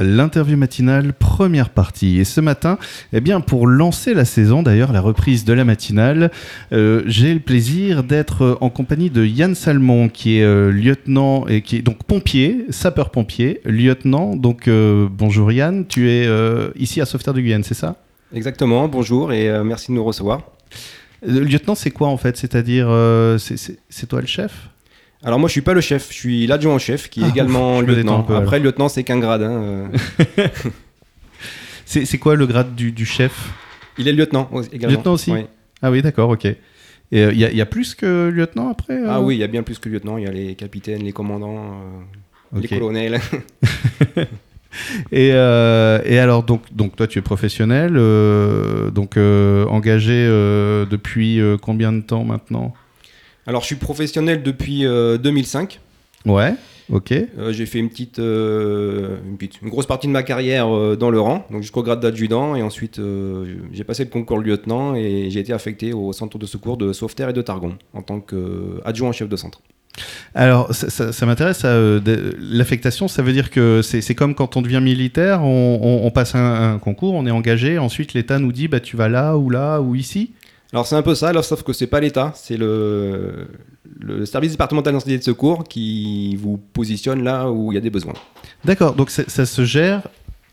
L'interview matinale, première partie. Et ce matin, eh bien, pour lancer la saison, d'ailleurs, la reprise de la matinale, euh, j'ai le plaisir d'être en compagnie de Yann Salmon, qui est euh, lieutenant et qui est donc pompier, sapeur-pompier, lieutenant. Donc, euh, bonjour Yann, tu es ici à Sauveterre de Guyane, c'est ça? Exactement, bonjour et merci de nous recevoir. lieutenant, c'est quoi en fait? C'est-à-dire, c'est toi le chef? Alors moi je suis pas le chef, je suis l'adjoint au chef qui est ah, également lieutenant. Après le lieutenant c'est qu'un grade. Hein, euh. c'est quoi le grade du, chef? Il est lieutenant également. Lieutenant aussi? Ah oui d'accord ok. Et il euh, y, a plus que lieutenant après euh? Ah oui il y a bien plus que lieutenant, il y a les capitaines, les commandants, les colonels. Et, et, alors, donc, donc, toi, tu es professionnel, donc engagé depuis combien de temps maintenant? Alors, je suis professionnel depuis 2005. Euh, ouais. Ok. Euh, j'ai fait une petite, euh, une grosse partie de ma carrière dans le rang, donc jusqu'au grade d'adjudant, et ensuite j'ai passé le concours lieutenant et j'ai été affecté au centre de secours de Sauveterre et de Targon en tant qu'adjoint chef de centre. Alors, ça, m'intéresse, l'affectation, ça veut dire que c'est comme quand on devient militaire, on, passe un, un, concours, on est engagé, ensuite l'État nous dit bah, tu vas là ou là ou ici? Alors c'est un peu ça, sauf que c'est pas l'État, c'est le, service départemental d'incendie et de secours qui vous positionne là où il y a des besoins. D'accord, donc ça se gère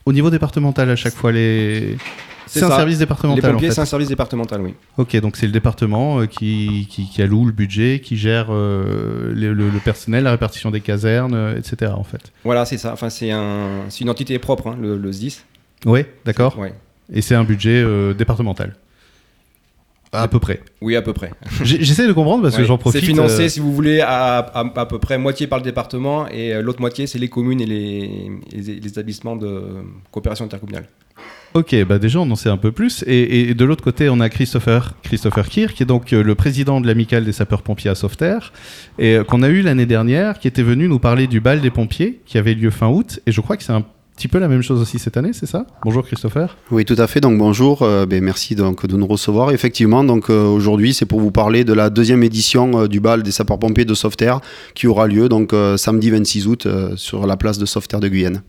au niveau départemental à chaque fois les. C'est un service départemental. Les pompiers, c'est un service départemental, oui. Ok, donc c'est le département euh, qui, qui, alloue le budget, qui gère euh, le, personnel, la répartition des casernes, euh, etc. En fait. Voilà, c'est ça. Enfin, c'est un, une entité propre, hein, le, le, SDIS. Oui, d'accord. Et c'est un budget départemental. À peu près. Oui, à peu près. J'essaie de comprendre parce que j'en profite. C'est financé, euh, si vous voulez, à, à, peu près moitié par le département et euh, l'autre moitié, c'est les communes et les, les, établissements de coopération intercommunale. Ok, bah déjà on en sait un peu plus. Et, de l'autre côté, on a Christopher, Christopher Kier, qui est donc euh, le président de l'amicale des sapeurs-pompiers à Sauveterre, et qu'on a eu l'année dernière, qui était venu nous parler du bal des pompiers, qui avait lieu fin août. Et je crois que c'est un petit peu la même chose aussi cette année, c'est ça? Bonjour Christopher. Oui, tout à fait. Donc bonjour, euh, ben, merci donc de nous recevoir. Effectivement, donc euh, aujourd'hui, c'est pour vous parler de la deuxième édition euh, du bal des sapeurs-pompiers de Sauveterre qui aura lieu donc samedi 26 août sur la place de Sauveterre de Guyenne.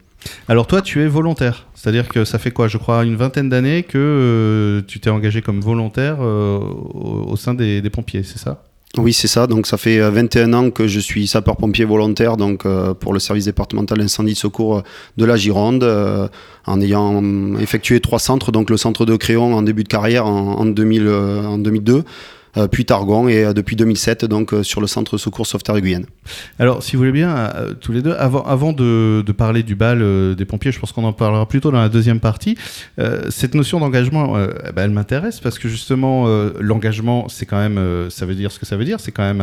Alors toi, tu es volontaire, c'est-à-dire que ça fait quoi? Je crois une vingtaine d'années que tu t'es engagé comme volontaire au, sein des pompiers, c'est ça? Oui, c'est ça. Donc, ça fait 21 euh, ans que je suis sapeur-pompier volontaire donc, euh, pour le service départemental d'incendie de secours euh, de la Gironde, en ayant effectué trois centres. Donc, le centre de Créon en début de carrière en, en 2002 euh, puis Targon et euh, depuis 2007 donc euh, sur le centre secours sauveterre de Guyane. Alors si vous voulez bien, tous les deux, avant, de, parler du bal des pompiers, je pense qu'on en parlera plutôt dans la deuxième partie, cette notion d'engagement, eh ben, elle m'intéresse parce que justement l'engagement, c'est quand même, ça veut dire ce que ça veut dire, c'est quand même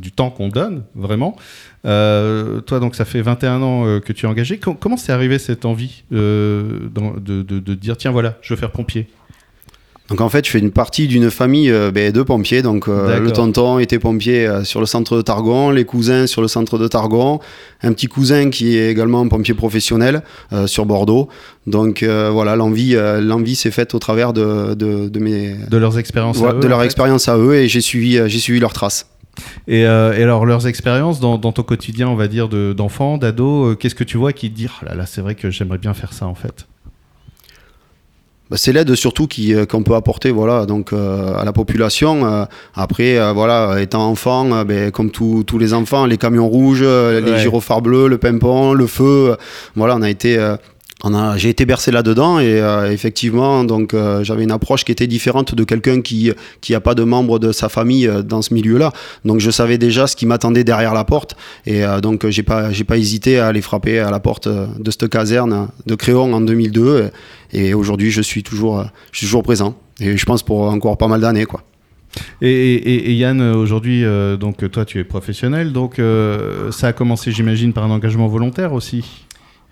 du temps qu'on donne, vraiment. toi, donc, ça fait 21 ans que tu es engagé. comment c'est arrivé cette envie de, dire, tiens, voilà, je veux faire pompier? Donc en fait, je fais une partie d'une famille euh, ben, de pompiers. Donc euh, le tonton était pompier euh, sur le centre de Targon, les cousins sur le centre de Targon, un petit cousin qui est également pompier professionnel sur Bordeaux. Donc voilà, l'envie, l'envie s'est faite au travers de, de, mes de leurs expériences, à eux, de leur expérience à eux, et j'ai suivi, j'ai suivi leurs traces. Et, alors leurs expériences dans, ton quotidien, on va dire, d'enfants, d'ados, qu'est-ce que tu vois qui te dit, oh là là, c'est vrai que j'aimerais bien faire ça en fait? Bah, c'est l'aide surtout euh, qu'on peut apporter voilà donc euh, à la population euh, après voilà étant enfant ben, comme tous les enfants les camions rouges les gyrophares bleus le pimpon le feu voilà on a été j'ai été bercé là-dedans et euh, effectivement, donc euh, j'avais une approche qui était différente de quelqu'un qui qui a pas de membres de sa famille euh, dans ce milieu-là. Donc je savais déjà ce qui m'attendait derrière la porte et donc j'ai pas j'ai pas hésité à aller frapper à la porte de cette caserne de Créon en 2002 et, aujourd'hui je suis toujours je suis toujours présent et je pense pour encore pas mal d'années quoi. Et, Yann, aujourd'hui, donc toi, tu es professionnel, donc ça a commencé, j'imagine, par un engagement volontaire aussi?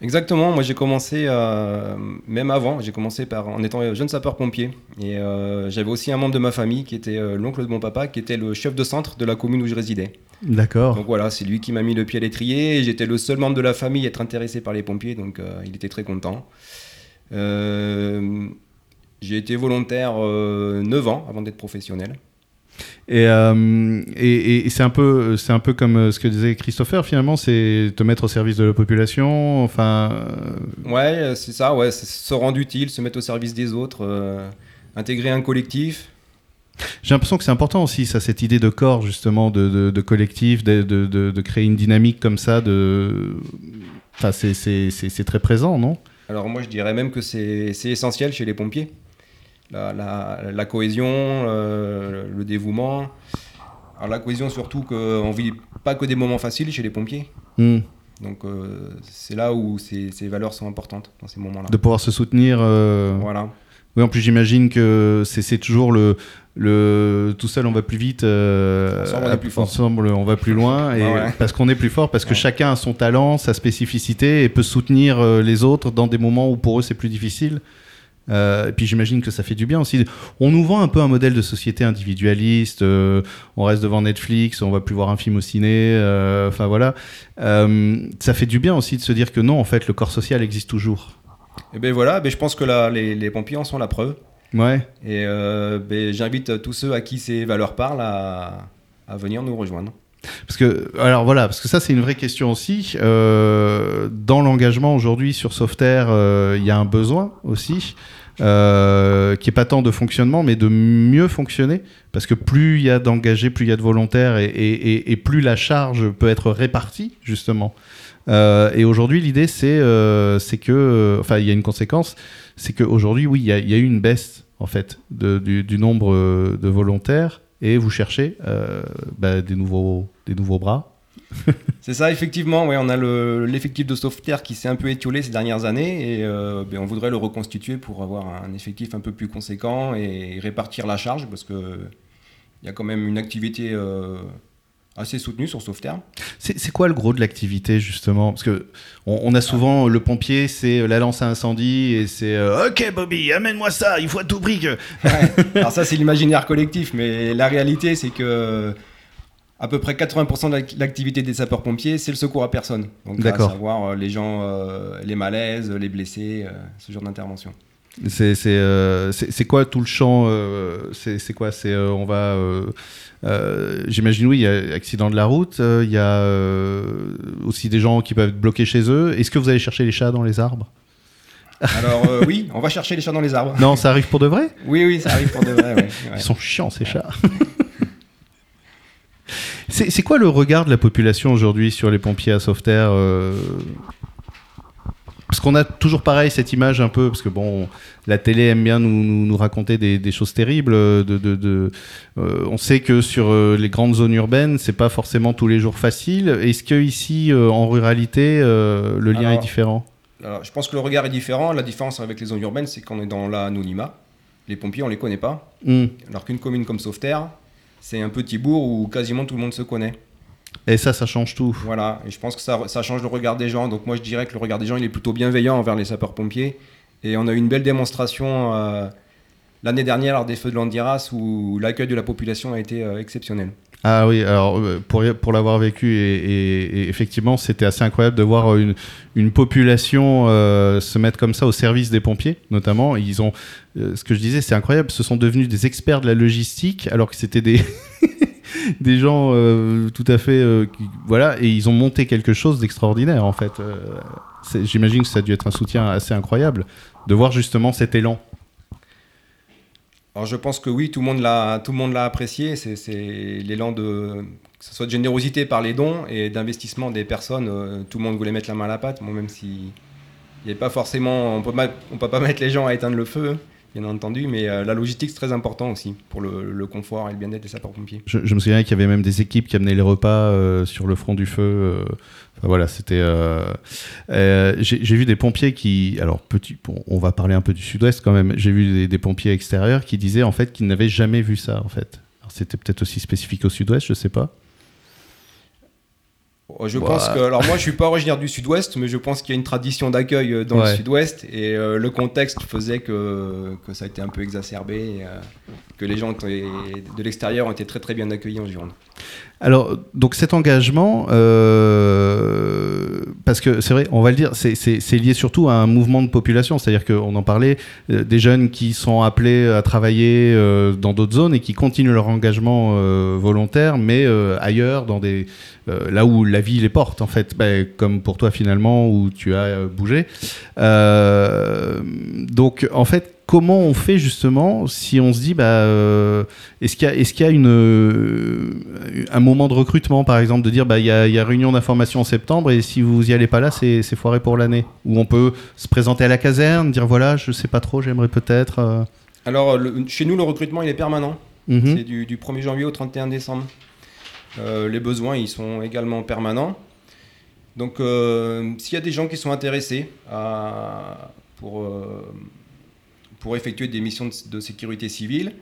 Exactement, moi j'ai commencé, euh, même avant, j'ai commencé par, en étant jeune sapeur-pompier. Et euh, j'avais aussi un membre de ma famille qui était euh, l'oncle de mon papa, qui était le chef de centre de la commune où je résidais. D'accord. Donc voilà, c'est lui qui m'a mis le pied à l'étrier. J'étais le seul membre de la famille à être intéressé par les pompiers, donc il était très content. j'ai été volontaire 9 ans avant d'être professionnel. Et, euh, et, et c'est un peu, c'est un peu comme euh, ce que disait Christopher. Finalement, c'est te mettre au service de la population. Enfin. euh, Ouais, c'est ça, ouais, se rendre utile, se mettre au service des autres, euh, intégrer un collectif. J'ai l'impression que c'est important aussi, ça, cette idée de corps justement, de, de, de collectif, de, de, créer une dynamique comme ça. De, enfin, c'est, très présent, non? Alors moi je dirais même que c'est essentiel chez les pompiers. La, la- la cohésion, euh, le dévouement. Alors la cohésion surtout qu'on vit pas que des moments faciles chez les pompiers. Hmm. Donc euh, c'est là où ces, ces valeurs sont importantes dans ces moments-là. De pouvoir se soutenir. euh, Voilà. Oui, en plus, j'imagine que c'est, toujours le, le. Tout seul, on va plus vite. euh, Ensemble, on est plus fort. Ensemble, on va plus loin. Et ouais. Parce qu'on est plus fort, parce que Ouais. chacun a son talent, sa spécificité et peut soutenir euh, les autres dans des moments où pour eux c'est plus difficile. Euh, et puis j'imagine que ça fait du bien aussi. On nous vend un peu un modèle de société individualiste. euh, on reste devant Netflix, on va plus voir un film au ciné. euh, Enfin voilà. Ça fait du bien aussi de se dire que non, en fait, le corps social existe toujours. Et ben voilà, ben je pense que là, les, les pompiers en sont la preuve. Ouais. Et ben, j'invite tous ceux à qui ces valeurs parlent à, à venir nous rejoindre. Parce que, alors voilà, parce que ça c'est une vraie question aussi. Euh, dans l'engagement aujourd'hui sur Softair, euh, il y a un besoin aussi, euh, qui est pas tant de fonctionnement, mais de mieux fonctionner. Parce que plus il y a d'engagés, plus il y a de volontaires, et, plus la charge peut être répartie, justement. Et aujourd'hui, l'idée c'est euh, que, enfin, il y a une conséquence, c'est qu'aujourd'hui, oui, il y, a- eu une baisse en fait du, nombre de volontaires et vous cherchez euh, bah, des, nouveaux, des nouveaux bras. C'est ça, effectivement. Ouais, on a le- l'effectif de Softair qui s'est un peu étiolé ces dernières années et euh, ben, on voudrait le reconstituer pour avoir un effectif un peu plus conséquent et répartir la charge parce que il y a quand même une activité euh, assez soutenue sur Softair. C'est quoi le gros de l'activité justement? Parce que on, on a souvent le pompier, c'est la lance à incendie et c'est euh, OK Bobby, amène-moi ça, il faut à tout prix que. Alors ça, c'est l'imaginaire collectif, mais la réalité, c'est que à peu près 80% de l'ac- l'activité des sapeurs-pompiers, c'est le secours à personne. Donc, à savoir euh, les gens, euh, les malaises, les blessés, euh, ce genre d'intervention. C'est euh, c'est- quoi tout le champ euh, C'est quoi C'est euh, on va. J'imagine oui, il y a accident de la route, il y a aussi des gens qui peuvent être bloqués chez eux. Est-ce que vous allez chercher les chats dans les arbres? Alors oui, on va chercher les chats dans les arbres. Non, ça arrive pour de vrai? Oui, oui, ça arrive pour de vrai. ouais, ouais. Ils sont chiants ces chats. c'est quoi le regard de la population aujourd'hui sur les pompiers à Sauveterre Parce qu'on a toujours pareil cette image un peu, parce que bon, la télé aime bien nous, nous, nous raconter des, des choses terribles. De, de, de- euh, on sait que sur euh, les grandes zones urbaines, c'est pas forcément tous les jours facile. Est-ce que ici, euh, en ruralité, euh, le lien Alors, est différent? Alors, je pense que le regard est différent. La différence avec les zones urbaines, c'est qu'on est dans l'anonymat. Les pompiers, on les connaît pas. Hmm. Alors qu'une commune comme Sauveterre, c'est un petit bourg où quasiment tout le monde se connaît. Et ça, ça change tout. Voilà, et je pense que ça, ça change le regard des gens. Donc moi, je dirais que le regard des gens, il est plutôt bienveillant envers les sapeurs-pompiers. Et on a eu une belle démonstration euh, l'année dernière lors des feux de l'Andiras où l'accueil de la population a été euh, exceptionnel. Ah oui, alors euh, pour, pour l'avoir vécu, et, et- et effectivement, c'était assez incroyable de voir une, une population euh, se mettre comme ça au service des pompiers, notamment. Ils ont, ce que je disais, c'est incroyable, ce sont devenus des experts de la logistique, alors que c'était des, des gens euh, tout à fait. euh, voilà, et ils ont monté quelque chose d'extraordinaire, en fait. Euh, J'imagine que ça a dû être un soutien assez incroyable de voir justement cet élan. Alors je pense que oui, tout le monde l'a, apprécié. C'est, l'élan de que ce soit de générosité par les dons et d'investissement des personnes. tout le monde voulait mettre la main à la pâte. Moi, même si il n'y avait pas forcément, on on peut pas mettre les gens à éteindre le feu, bien entendu, mais euh, la logistique c'est très important aussi pour le, confort et le bien-être des sapeurs-pompiers. Je, je me souviens qu'il y avait même des équipes qui amenaient les repas euh, sur le front du feu. euh, enfin, voilà, c'était. J'ai vu des pompiers qui. Alors, petit, on va parler un peu du sud-ouest quand même. J'ai vu des, pompiers extérieurs qui disaient en fait qu'ils n'avaient jamais vu ça en fait. C'était peut-être aussi spécifique au sud-ouest, je sais pas. Je Bah. pense que, alors moi je suis pas originaire du sud-ouest, mais je pense qu'il y a une tradition d'accueil euh, dans Ouais. le sud-ouest et euh, le contexte faisait que, que ça a été un peu exacerbé. et, euh, que les gens de l'extérieur ont été très très bien accueillis en Gironde. Alors, donc cet engagement, euh, parce que c'est vrai, on va le dire, c'est lié surtout à un mouvement de population, c'est-à-dire qu'on en parlait, euh, des jeunes qui sont appelés à travailler euh, dans d'autres zones et qui continuent leur engagement volontaire, mais ailleurs, dans des, là où la vie les porte, en fait, ben, comme pour toi finalement, où tu as bougé. donc, en fait, comment on fait justement si on se dit bah euh, est-ce qu'il y a est-ce qu'il y a une euh, un moment de recrutement par exemple de dire bah il y a, y a, réunion d'information en septembre et si vous y allez pas là c'est, c'est foiré pour l'année ou on peut se présenter à la caserne dire voilà je sais pas trop j'aimerais peut-être euh. alors chez nous le recrutement il est permanent mhm. c'est du, du, 1er janvier au 31 décembre les besoins ils sont également permanents donc s'il y a des gens qui sont intéressés à, pour pour effectuer des missions de, sécurité civile,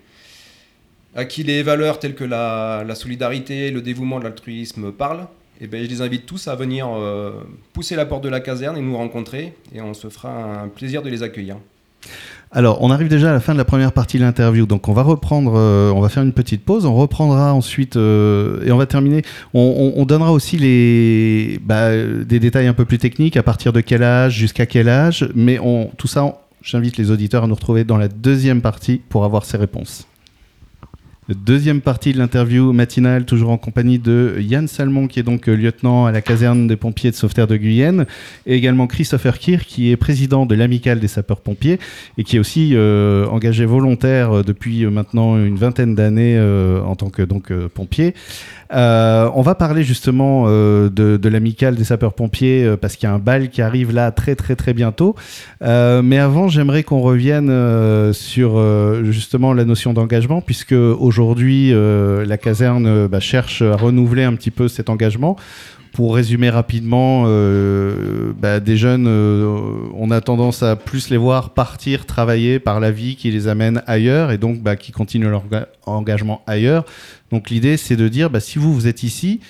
à qui les valeurs telles que la, solidarité, le dévouement, l'altruisme parlent, eh ben, je les invite tous à venir euh, pousser la porte de la caserne et nous rencontrer, et on se fera un plaisir de les accueillir. Alors, on arrive déjà à la fin de la première partie de l'interview, donc on va reprendre, euh, on va faire une petite pause, on reprendra ensuite euh, et on va terminer. On, donnera aussi les, bah, des détails un peu plus techniques, à partir de quel âge, jusqu'à quel âge, mais on, tout ça, J'invite les auditeurs à nous retrouver dans la deuxième partie pour avoir ces réponses. Deuxième partie de l'interview matinale, toujours en compagnie de Yann Salmon, qui est donc euh, lieutenant à la caserne des pompiers de Sauveterre de Guyenne, et également Christopher Kier, qui est président de l'amicale des sapeurs-pompiers, et qui est aussi euh, engagé volontaire euh, depuis maintenant une vingtaine d'années en tant que donc, pompier. On va parler justement de, de l'amicale des sapeurs-pompiers parce qu'il y a un bal qui arrive là très très très bientôt. mais avant, j'aimerais qu'on revienne sur justement la notion d'engagement puisque aujourd'hui la caserne bah, cherche à renouveler un petit peu cet engagement pour résumer rapidement, euh, bah, des jeunes, euh, on a tendance à plus les voir partir travailler par la vie qui les amène ailleurs et donc bah, qui continuent leur engagement ailleurs. Donc l'idée, c'est de dire, si vous vous êtes ici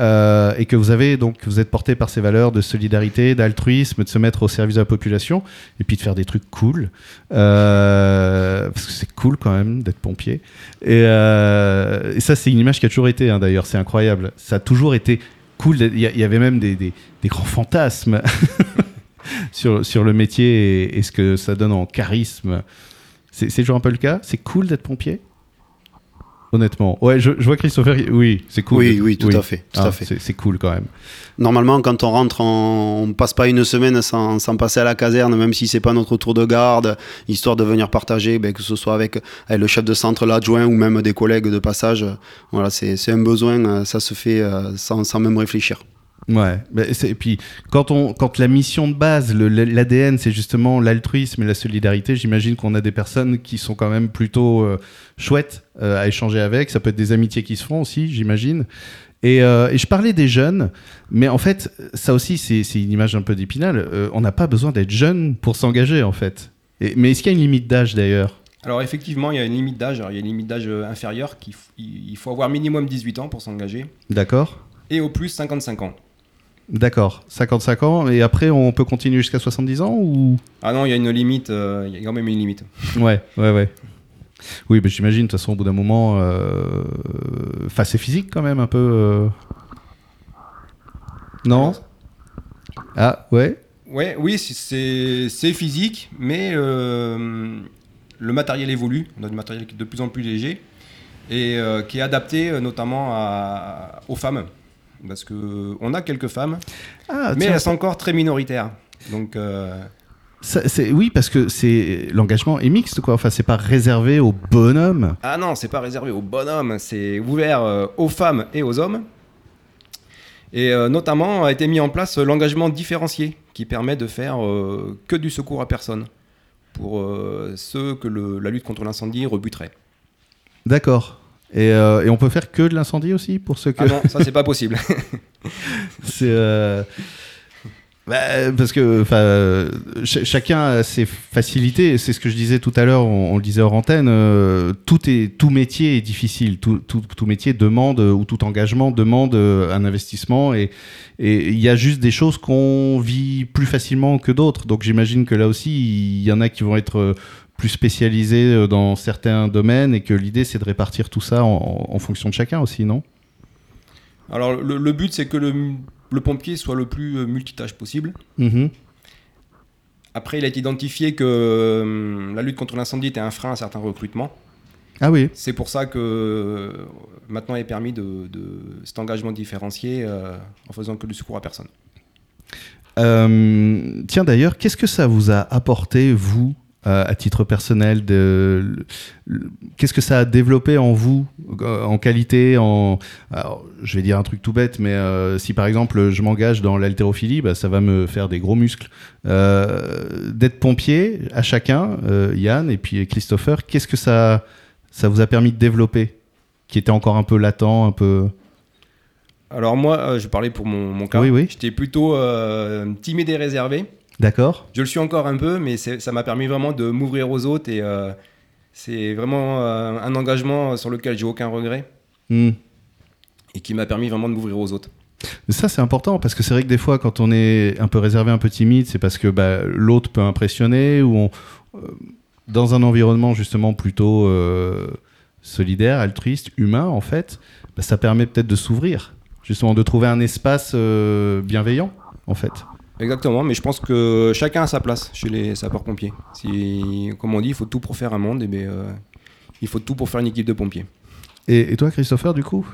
euh, et que vous avez donc vous êtes porté par ces valeurs de solidarité, d'altruisme, de se mettre au service de la population et puis de faire des trucs cool, parce que c'est cool quand même d'être pompier. Et, et ça, c'est une image qui a toujours été, hein, d'ailleurs, c'est incroyable. Ça a toujours été cool. Il y, avait même des, grands fantasmes sur le métier et, ce que ça donne en charisme. C'est toujours un peu le cas? C'est cool d'être pompier? Honnêtement. Ouais, je, vois Christopher. Oui, c'est cool. Oui, oui, tout à fait. Tout ah, à fait. C'est cool quand même. Normalement, quand on rentre, on, passe pas une semaine sans, passer à la caserne, même si c'est pas notre tour de garde, histoire de venir partager, ben, que ce soit avec, le chef de centre, l'adjoint ou même des collègues de passage. Voilà, c'est un besoin, ça se fait euh, sans, sans même réfléchir. Ouais, et puis quand, on, quand la mission de base, l'ADN, c'est justement l'altruisme et la solidarité, j'imagine qu'on a des personnes qui sont quand même plutôt euh, chouettes euh, à échanger avec. Ça peut être des amitiés qui se font aussi, j'imagine. Et, euh, et, je parlais des jeunes, mais en fait, ça aussi, c'est une image un peu d'épinal. on n'a pas besoin d'être jeune pour s'engager, en fait. Et, mais est-ce qu'il y a une limite d'âge d'ailleurs? Alors effectivement, il y a une limite d'âge. Il y a une limite d'âge inférieure il faut avoir minimum 18 ans pour s'engager. D'accord. Et au plus 55 ans. D'accord, 55 ans, et après on peut continuer jusqu'à 70 ans ou? Ah non, il y a une limite, euh, il y a quand même une limite. Ouais, ouais, ouais. Oui, mais j'imagine, de toute façon, au bout d'un moment, euh... enfin, c'est physique quand même un peu. Euh. Non? Ah, ouais Ouais, oui, c'est physique, mais euh, le matériel évolue. On a du matériel qui est de plus en plus léger et qui est adapté notamment à, aux femmes parce que on a quelques femmes, ah, mais elles sont encore très minoritaires. Donc euh, oui, parce que c'est l'engagement est mixte, quoi. Enfin, c'est pas réservé aux bonhommes. Ah non, c'est pas réservé aux bonhommes. C'est ouvert euh, aux femmes et aux hommes. Et euh, notamment a été mis en place l'engagement différencié, qui permet de faire que du secours à personne pour ceux que la lutte contre l'incendie rebuterait. D'accord. Euh, et, on peut faire que de l'incendie aussi pour ceux que. Ah non, ça c'est pas possible. c'est. Euh, bah, parce que chacun a ses facilités. C'est ce que je disais tout à l'heure, on, le disait hors antenne. Euh, tout, est, tout métier est difficile. Tout, tout, tout, métier demande, ou tout engagement demande un investissement. Et il y a juste des choses qu'on vit plus facilement que d'autres. Donc j'imagine que là aussi, il y en a qui vont être plus spécialisés dans certains domaines et que l'idée c'est de répartir tout ça en, fonction de chacun aussi, non? Alors le, but c'est que le, pompier soit le plus multitâche possible. Mm-hmm. Après, il a été identifié que la lutte contre l'incendie était un frein à certains recrutements. Ah oui. C'est pour ça que maintenant il est permis de, cet engagement différencié en faisant que le secours à personne. Euh, tiens d'ailleurs, qu'est-ce que ça vous a apporté, vous, euh, à titre personnel de, Qu'est-ce que ça a développé en vous, euh, en qualité en, Je vais dire un truc tout bête, mais si par exemple je m'engage dans l'haltérophilie, bah, ça va me faire des gros muscles. D'être pompier, à chacun, Yann et puis Christopher, qu'est-ce que ça, ça vous a permis de développer Qui était encore un peu latent, un peu... Alors moi, euh, je parlais pour mon, cas. Oui, oui. J'étais plutôt euh, timide et réservé. D'accord. Je le suis encore un peu, mais ça m'a permis vraiment de m'ouvrir aux autres et euh, c'est vraiment un engagement sur lequel j'ai aucun regret hmm. et qui m'a permis vraiment de m'ouvrir aux autres. Ça, c'est important parce que c'est vrai que des fois, quand on est un peu réservé, un peu timide, c'est parce que bah, l'autre peut impressionner ou on, dans un environnement justement plutôt solidaire, altruiste, humain, en fait, bah, ça permet peut-être de s'ouvrir justement de trouver un espace euh, bienveillant, en fait. Exactement, mais je pense que chacun a sa place chez les sapeurs-pompiers. Si, comme on dit, il faut tout pour faire un monde, et bien, euh, il faut tout pour faire une équipe de pompiers. et toi, Christopher, du coup?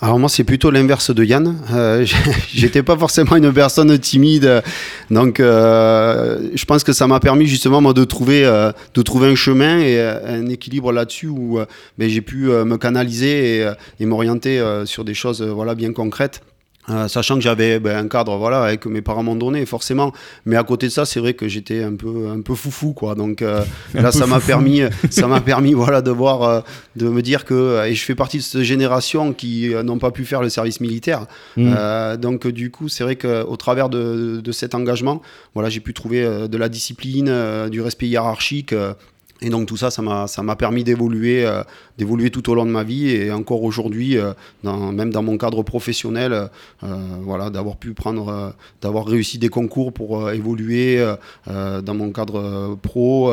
Alors moi c'est plutôt l'inverse de Yann. Euh, J'étais pas forcément une personne timide, donc euh, je pense que ça m'a permis justement moi, de trouver euh, de trouver un chemin et euh, un équilibre là-dessus où ben, j'ai pu me canaliser et, et m'orienter sur des choses voilà bien concrètes. Euh, sachant que j'avais ben, un cadre voilà avec mes parents m'ont donné forcément. Mais à côté de ça c'est vrai que j'étais un peu un peu foufou quoi. Donc euh, là ça m'a permis ça m'a permis voilà de voir euh, de me dire que et je fais partie de cette génération qui n'ont pas pu faire le service militaire. Mmh. donc du coup c'est vrai que au travers de, de, cet engagement voilà j'ai pu trouver de la discipline du respect hiérarchique et donc tout ça, ça m'a permis d'évoluer euh, d'évoluer tout au long de ma vie et encore aujourd'hui, euh, même dans mon cadre professionnel, euh, voilà, d'avoir pu prendre, d'avoir réussi des concours pour évoluer dans mon cadre pro.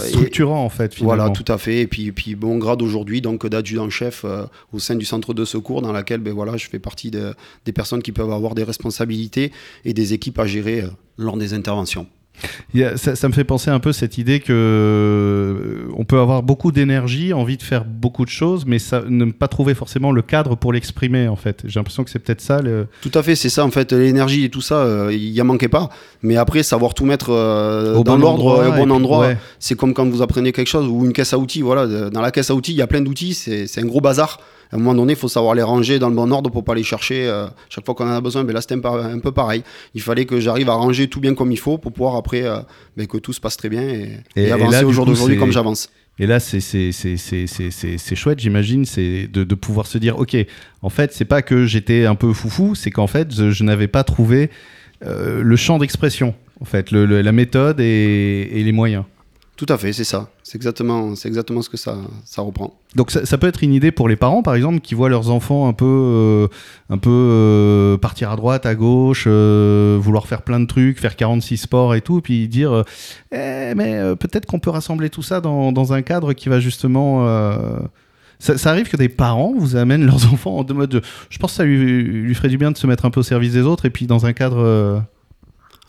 structurant en fait. Finalement. Voilà, tout à fait. Et puis, puis bon grade aujourd'hui, donc d'adjudant-chef au sein du centre de secours, dans laquelle ben, voilà, je fais partie des personnes qui peuvent avoir des responsabilités et des équipes à gérer lors des interventions ça, me fait penser un peu cette idée que euh, on peut avoir beaucoup d'énergie, envie de faire beaucoup de choses, mais ça, ne pas trouver forcément le cadre pour l'exprimer en fait. J'ai l'impression que c'est peut-être ça. Le... Tout à fait, c'est ça en fait. L'énergie et tout ça, euh, il y en manquait pas. Mais après, savoir tout mettre euh, dans l'ordre au bon endroit, c'est comme quand vous apprenez quelque chose ou une caisse à outils. Voilà, dans la caisse à outils, il y a plein d'outils, c'est un gros bazar à un moment donné, il faut savoir les ranger dans le bon ordre pour pas les chercher euh, chaque fois qu'on en a besoin. Mais là, c'était un, peu pareil. Il fallait que j'arrive à ranger tout bien comme il faut pour pouvoir après euh, ben, que tout se passe très bien et, avancer au jour d'aujourd'hui comme j'avance. Et là, c'est chouette, j'imagine, c'est de, de, pouvoir se dire, ok, en fait, c'est pas que j'étais un peu foufou, c'est qu'en fait, je, n'avais pas trouvé euh, le champ d'expression, en fait, la méthode et les moyens. Tout à fait, c'est ça. C'est exactement, c'est exactement ce que ça, ça reprend. Donc ça, peut être une idée pour les parents, par exemple, qui voient leurs enfants un peu, euh, euh, partir à droite, à gauche, euh, vouloir faire plein de trucs, faire 46 sports et tout, puis dire, eh, mais peut-être qu'on peut rassembler tout ça dans, un cadre qui va justement... Ça, arrive que des parents vous amènent leurs enfants en mode... je pense que ça lui ferait du bien de se mettre un peu au service des autres et puis dans un cadre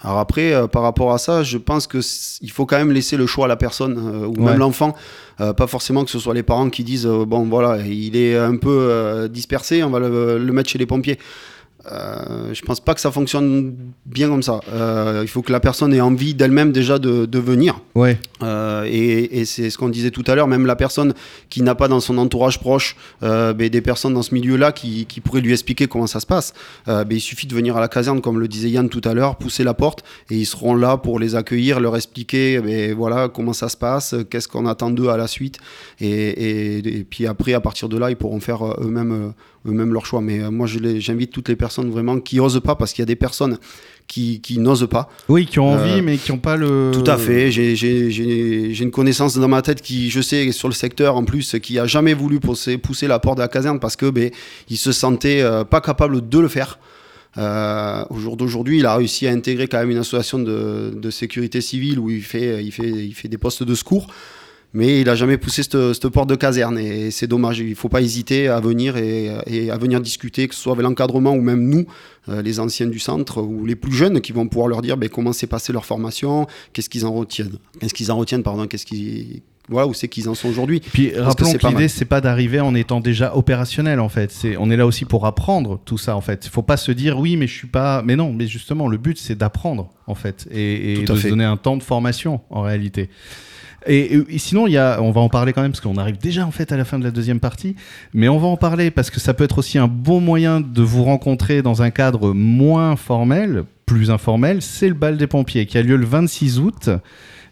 alors après, euh, par rapport à ça, je pense qu'il faut quand même laisser le choix à la personne euh, ou même l'enfant. Euh, pas forcément que ce soit les parents qui disent bon voilà, il est un peu dispersé, on va le, mettre chez les pompiers. Euh, je pense pas que ça fonctionne bien comme ça. Euh, il faut que la personne ait envie d'elle-même déjà de, de venir. Ouais. Euh, et, et c'est ce qu'on disait tout à l'heure, même la personne qui n'a pas dans son entourage proche ben, des personnes dans ce milieu-là qui, qui, pourraient lui expliquer comment ça se passe, ben, il suffit de venir à la caserne, comme le disait Yann tout à l'heure, pousser la porte et ils seront là pour les accueillir, leur expliquer ben, voilà, comment ça se passe, qu'est-ce qu'on attend d'eux à la suite. Et, et, et, puis après, à partir de là, ils pourront faire eux-mêmes eux-mêmes leur choix. Mais euh, moi, j'invite toutes les personnes vraiment qui osent pas, parce qu'il y a des personnes qui, qui n'osent pas. Oui, qui ont envie, euh, mais qui n'ont pas le. Tout à fait. J'ai une connaissance dans ma tête qui, je sais, sur le secteur en plus, qui a jamais voulu pousser, pousser la porte de la caserne parce que ben, il se sentait euh, pas capable de le faire. Euh, au jour d'aujourd'hui, il a réussi à intégrer quand même une association de, de sécurité civile où il fait, il, fait, il fait des postes de secours mais il n'a jamais poussé cette, porte de caserne et c'est dommage. Il ne faut pas hésiter à venir et, à venir discuter, que ce soit avec l'encadrement ou même nous, euh, les anciens du centre ou les plus jeunes, qui vont pouvoir leur dire ben, comment s'est passée leur formation, qu'est-ce qu'ils en retiennent, qu'est-ce qu'ils en retiennent, pardon, qu'est-ce qu'ils voilà où c'est qu'ils en sont aujourd'hui. Puis rappelons que, l'idée c'est pas d'arriver en étant déjà opérationnel en fait. C'est on est là aussi pour apprendre tout ça en fait. Il faut pas se dire oui mais je suis pas. Mais non, mais justement le but c'est d'apprendre en fait et, de se donner un temps de formation en réalité. Et, sinon, y a, on va en parler quand même parce qu'on arrive déjà en fait à la fin de la deuxième partie, mais on va en parler parce que ça peut être aussi un bon moyen de vous rencontrer dans un cadre moins formel, plus informel. C'est le bal des pompiers qui a lieu le 26 août.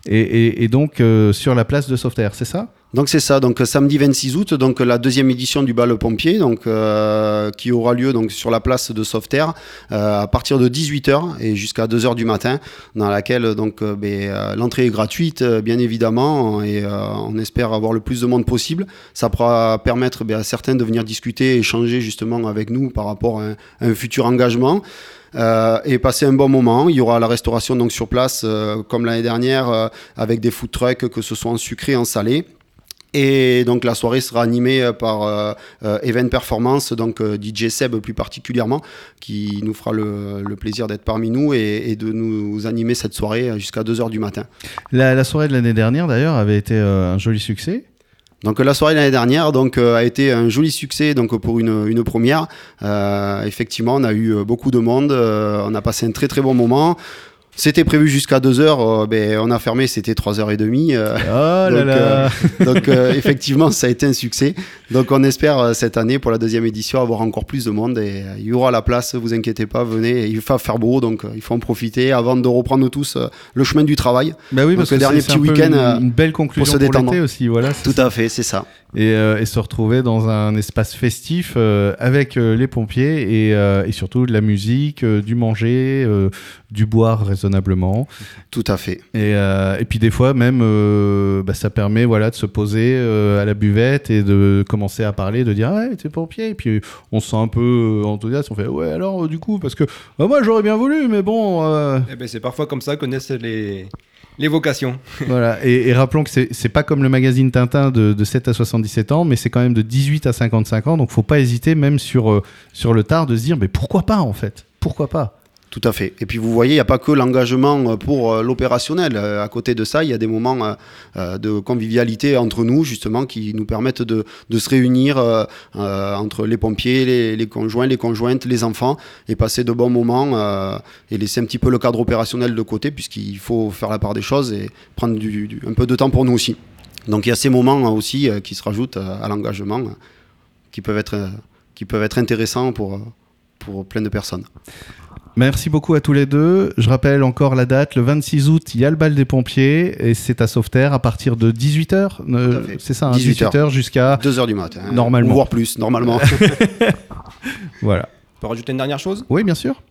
Et, donc euh, sur la place de Sauveterre, c'est ça? Donc c'est ça, donc samedi 26 août, donc la deuxième édition du bal pompier, donc euh, qui aura lieu donc sur la place de Sauveterre euh, à partir de 18h et jusqu'à 2h du matin, dans laquelle donc ben, l'entrée est gratuite bien évidemment et on espère avoir le plus de monde possible. Ça pourra permettre ben, à certains de venir discuter, échanger justement avec nous par rapport à un futur engagement. Euh, et passer un bon moment. Il y aura la restauration donc sur place, euh, comme l'année dernière, euh, avec des food trucks, que ce soit en sucré, en salé. Et donc la soirée sera animée par Event Performance, donc DJ Seb plus particulièrement, qui nous fera le, plaisir d'être parmi nous et, de nous animer cette soirée jusqu'à 2h du matin. la soirée de l'année dernière d'ailleurs avait été un joli succès. Donc la soirée l'année dernière donc euh, a été un joli succès donc pour une, une première. Euh, effectivement, on a eu euh, beaucoup de monde, on a passé un très très bon moment. C'était prévu jusqu'à 2 heures, euh, ben, on a fermé, c'était 3h30. Euh, oh là là. donc euh, effectivement, ça a été un succès. Donc on espère cette année, pour la deuxième édition, avoir encore plus de monde et il y aura la place, vous inquiétez pas, venez, il va faire beau, donc il faut en profiter avant de reprendre tous le chemin du travail. Bah oui, parce que le dernier petit week-end. Une, belle conclusion pour se détendre. aussi, voilà. Tout à fait, c'est ça. Et, et, se retrouver dans un espace festif avec les pompiers et, et, surtout de la musique, du manger, du boire raisonnablement. Tout à fait. Et, euh, et puis des fois même, euh, bah, ça permet voilà de se poser euh, à la buvette et de commencer à parler, de dire ouais t'es pompier. Et puis on se sent un peu enthousiaste, on fait ouais alors du coup parce que bah, moi j'aurais bien voulu, mais bon. Eh ben, c'est parfois comme ça qu'on naissent les les vocations. voilà, et, rappelons que c'est pas comme le magazine Tintin de, de, 7 à 77 ans, mais c'est quand même de 18 à 55 ans, donc faut pas hésiter, même sur, sur le tard, de se dire, mais pourquoi pas en fait? Pourquoi pas? Tout à fait. Et puis vous voyez, il n'y a pas que l'engagement pour euh, l'opérationnel. Euh, à côté de ça, il y a des moments euh, de convivialité entre nous, justement, qui nous permettent de, se réunir entre les pompiers, les, conjoints, les conjointes, les enfants, et passer de bons moments et laisser un petit peu le cadre opérationnel de côté, puisqu'il faut faire la part des choses et prendre un peu de temps pour nous aussi. Donc il y a ces moments aussi qui se rajoutent à l'engagement, qui peuvent être, intéressants pour plein de personnes. Merci beaucoup à tous les deux. Je rappelle encore la date, le 26 août, il y a le bal des pompiers et c'est à Sauveterre à partir de 18h. Euh, c'est ça, 18h, hein, jusqu'à 2h du matin. Normalement. Voire plus, normalement. voilà. On peut rajouter une dernière chose? Oui, bien sûr.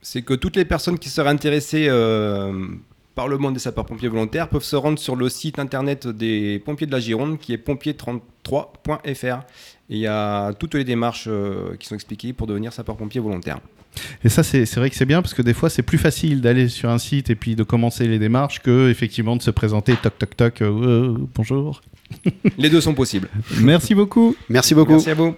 C'est que toutes les personnes qui seraient intéressées euh, par le monde des sapeurs-pompiers volontaires peuvent se rendre sur le site internet des pompiers de la Gironde qui est pompier33.fr. Et il y a toutes les démarches euh, qui sont expliquées pour devenir sapeur-pompier volontaire. Et ça, c'est vrai que c'est bien parce que des fois, c'est plus facile d'aller sur un site et puis de commencer les démarches que effectivement de se présenter toc toc toc. Euh, euh, bonjour. les deux sont possibles. Merci beaucoup. Merci beaucoup. Merci à vous.